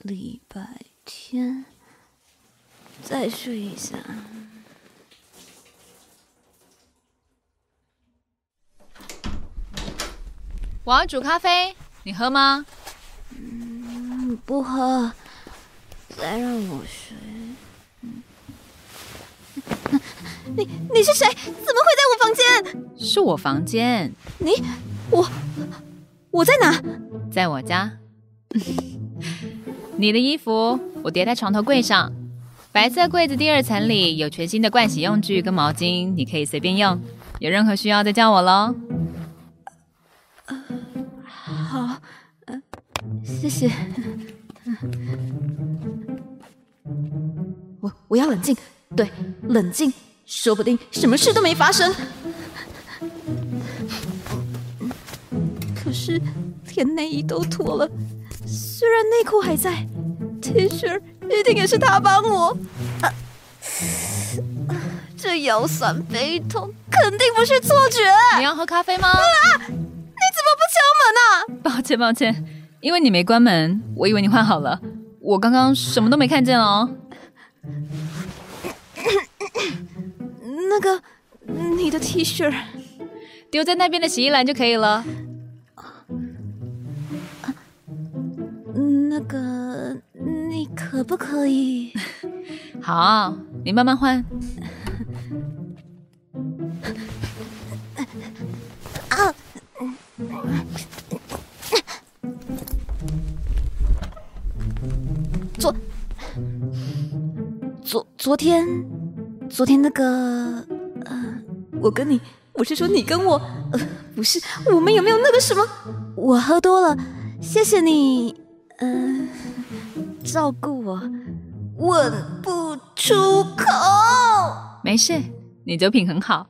礼拜天再睡一下。我要煮咖啡，你喝吗？嗯，不喝，再让我睡。你你是谁？怎么会在我房间？是我房间，你我我在哪？在我家。你的衣服我叠在床头柜上，白色柜子第二层里有全新的盥洗用具跟毛巾，你可以随便用。有任何需要再叫我喽。好，呃，谢谢。我我要冷静，对，冷静，说不定什么事都没发生。可是连内衣都脱了，虽然内裤还在，T 恤一定也是他帮我。啊这腰酸背痛，肯定不是错觉。你要喝咖啡吗？啊！你怎么不敲门啊？抱歉抱歉，因为你没关门，我以为你换好了。我刚刚什么都没看见哦。T 恤丢在那边的洗衣篮就可以了。那个，你可不可以？好，你慢慢换。啊！昨昨昨天昨天那个呃，我跟你，我是说你跟我，呃，不是，我们有没有那个什么？我喝多了，谢谢你，嗯、照顾我，问不出口。没事，你酒品很好，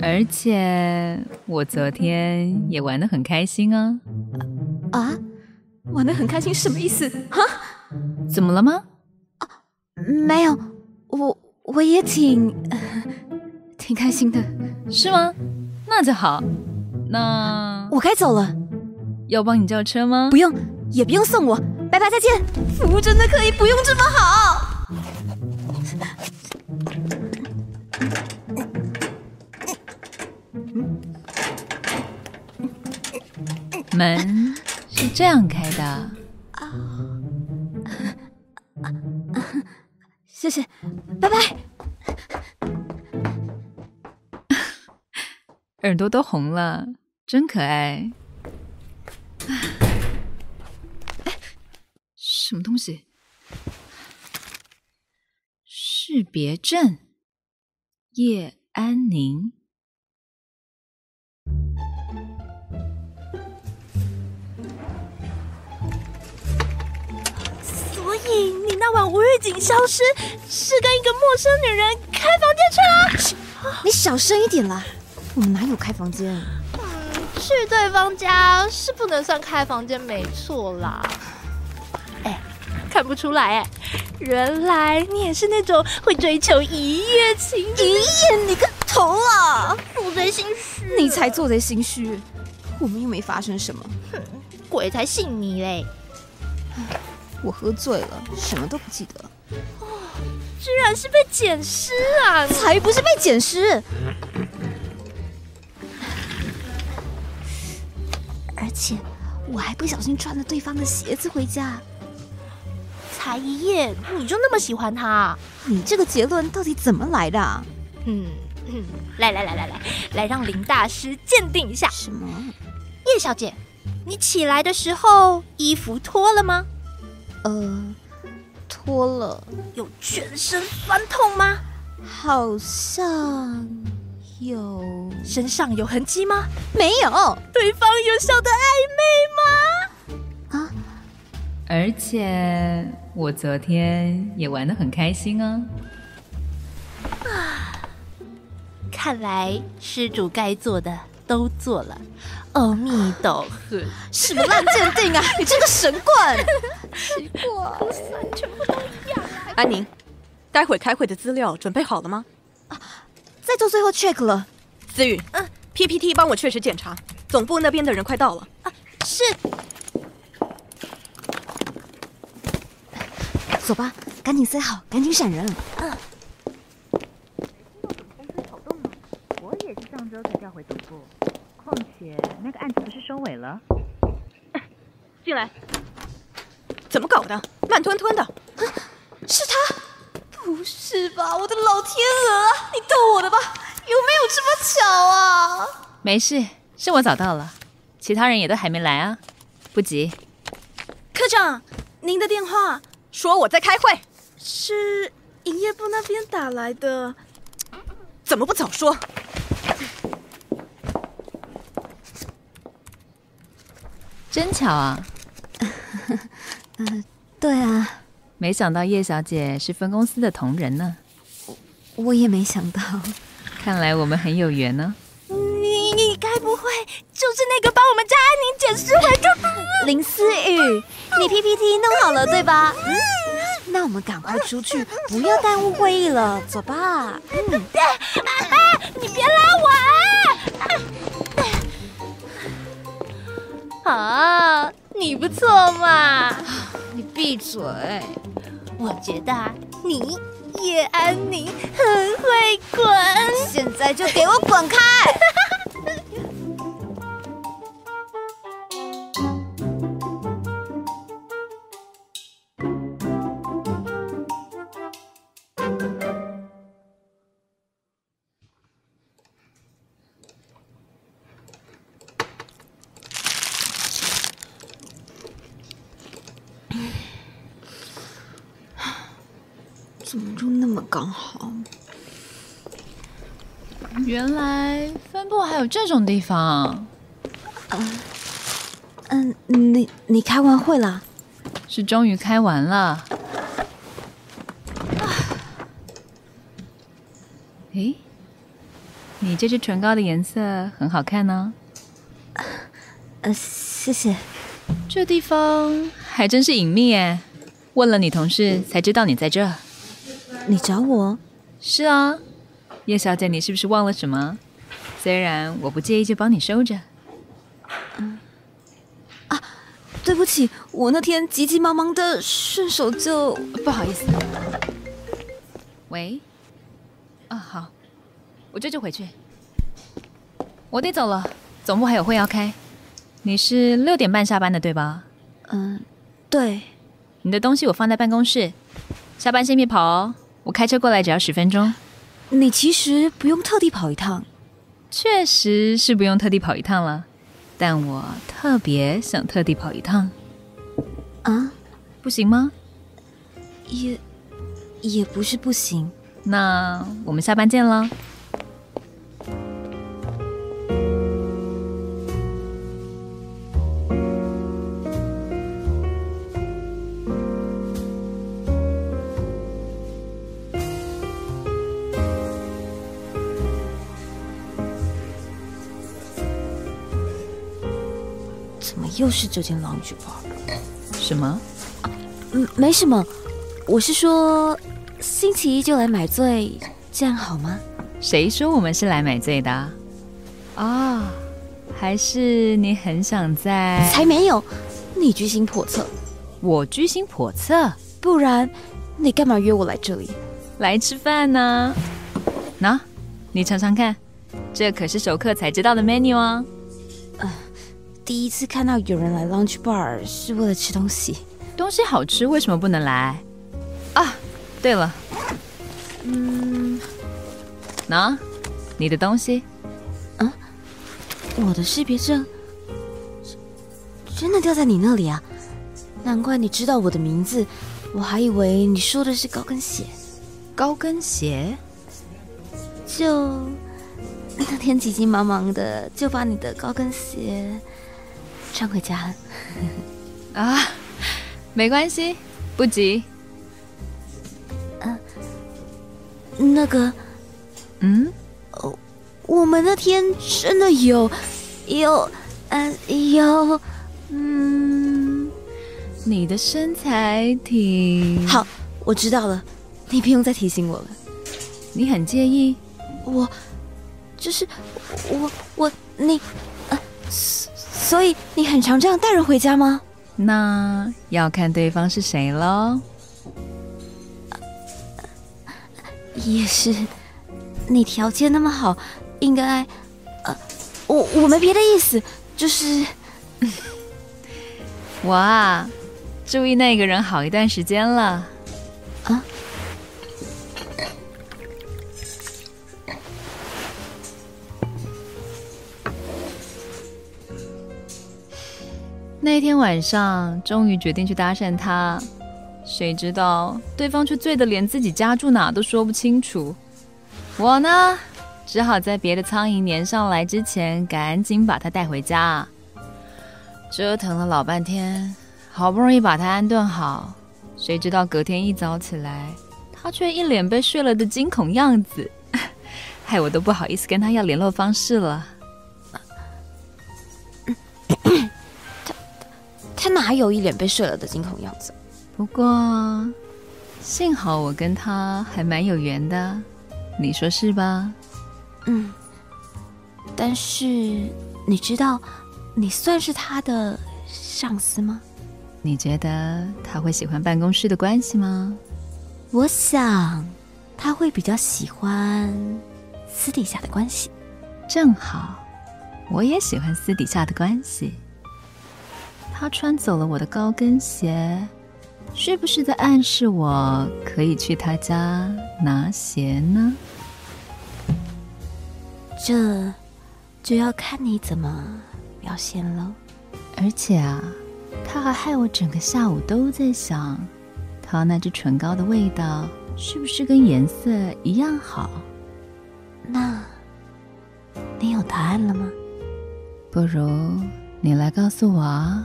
而且我昨天也玩的很开心啊。啊，玩的很开心，什么意思？哈？怎么了吗？啊没有，我我也挺、呃挺开心的。是吗？那就好。那我该走了，要帮你叫车吗？不用，也不用送我，拜拜，再见。服务真的可以不用这么好。门是这样开的。耳朵都红了，真可爱。哎，什么东西？识别证，叶安宁。所以你那晚无预警消失，是跟一个陌生女人开房间去了？你小声一点啦，我们哪有开房间？去对方家是不能算开房间，没错啦。哎，看不出来哎，原来你也是那种会追求一夜情，一夜你个头啊！做贼心虚，你才做贼心虚，我们又没发生什么。哼鬼才信你嘞！我喝醉了，什么都不记得。哦居然是被捡尸啊！才不是被捡尸，且我还不小心穿了对方的鞋子回家。才一夜你就那么喜欢他？你这个结论到底怎么来的、啊？嗯嗯，来来来来来，来让林大师鉴定一下。什么？叶小姐，你起来的时候衣服脱了吗？呃，脱了，有全身酸痛吗？好像有，身上有痕迹吗？没有？对方有笑的暧昧吗？啊，而且我昨天也玩的很开心啊。看来施主该做的都做了。阿弥陀佛，什么烂鉴定啊！你这个神棍！奇怪，全部都一样啊！安宁，待会开会的资料准备好了吗？啊在做最后 check 了。思雨，嗯，PPT 帮我确实检查，总部那边的人快到了。啊是，走吧，赶紧塞好，赶紧闪人嗯。我也是上周才调回总部，况且那个案子不是收尾了？进来。怎么搞的？慢吞吞的。是他？不是吧，我的老天鹅啊！你逗我的吧？有没有这么巧啊？没事，是我早到了，其他人也都还没来啊，不急。科长，您的电话说我在开会，是营业部那边打来的，怎么不早说？真巧啊！嗯，对啊，没想到叶小姐是分公司的同仁呢。我也没想到，看来我们很有缘呢。该不会就是那个帮我们家安宁捡尸回的林思雨？你 PPT 弄好了对吧？嗯，那我们赶快出去，不要耽误会议了，走吧。嗯，你别拉我啊！啊，你不错嘛！你闭嘴！我觉得啊你叶安宁很会滚。现在就给我滚开！怎么就那么刚好？原来分部还有这种地方，嗯，你你开完会了？是终于开完了。诶，你这支唇膏的颜色很好看呢。呃，谢谢。这地方还真是隐秘哎，问了你同事才知道你在这。你找我？是啊，叶小姐，你是不是忘了什么？虽然我不介意，就帮你收着。嗯，啊对不起，我那天急急忙忙的，顺手就……不好意思。喂？啊，好，我这就回去。我得走了，总部还有会要开。你是六点半下班的对吧？嗯，对。你的东西我放在办公室，下班先别跑哦。我开车过来只要十分钟。你其实不用特地跑一趟。确实是不用特地跑一趟了，但我特别想特地跑一趟。啊？不行吗？也也不是不行。那我们下班见了。又是这间 lounge bar？什么？嗯，没什么。我是说，星期一就来买醉，这样好吗？谁说我们是来买醉的？啊、还是你很想在？才没有！你居心叵测，我居心叵测，不然你干嘛约我来这里？来吃饭呢。喏，你尝尝看，这可是熟客才知道的 menu 啊。第一次看到有人来 lunch bar 是为了吃东西。东西好吃，为什么不能来？啊，对了，嗯，喏，你的东西。啊我的识别证真的掉在你那里啊！难怪你知道我的名字，我还以为你说的是高跟鞋。高跟鞋？就那天急急忙忙的就把你的高跟鞋穿回家了。啊，没关系，不急。那个，嗯，我们那天真的有有呃有嗯，你的身材挺……好，我知道了，你不用再提醒我了。你很介意？我，就是我我你，呃，所以你很常这样带人回家吗？那要看对方是谁喽。也是，你条件那么好，应该，呃，我我没别的意思，就是 我啊，注意那个人好一段时间了。那天晚上，终于决定去搭讪他。谁知道对方却醉得连自己家住哪都说不清楚，我呢，只好在别的苍蝇粘上来之前，赶紧把他带回家。折腾了老半天，好不容易把他安顿好，谁知道隔天一早起来，他却一脸被睡了的惊恐样子，害我都不好意思跟他要联络方式了。他哪有一脸被睡了的惊恐样子？不过，幸好我跟他还蛮有缘的，你说是吧？嗯。但是你知道，你算是他的上司吗？你觉得他会喜欢办公室的关系吗？我想他会比较喜欢私底下的关系。正好，我也喜欢私底下的关系。他穿走了我的高跟鞋。是不是在暗示我可以去他家拿鞋呢？这就要看你怎么表现了。而且啊，他还害我整个下午都在想，他那支唇膏的味道是不是跟颜色一样好？那，你有答案了吗？不如你来告诉我啊。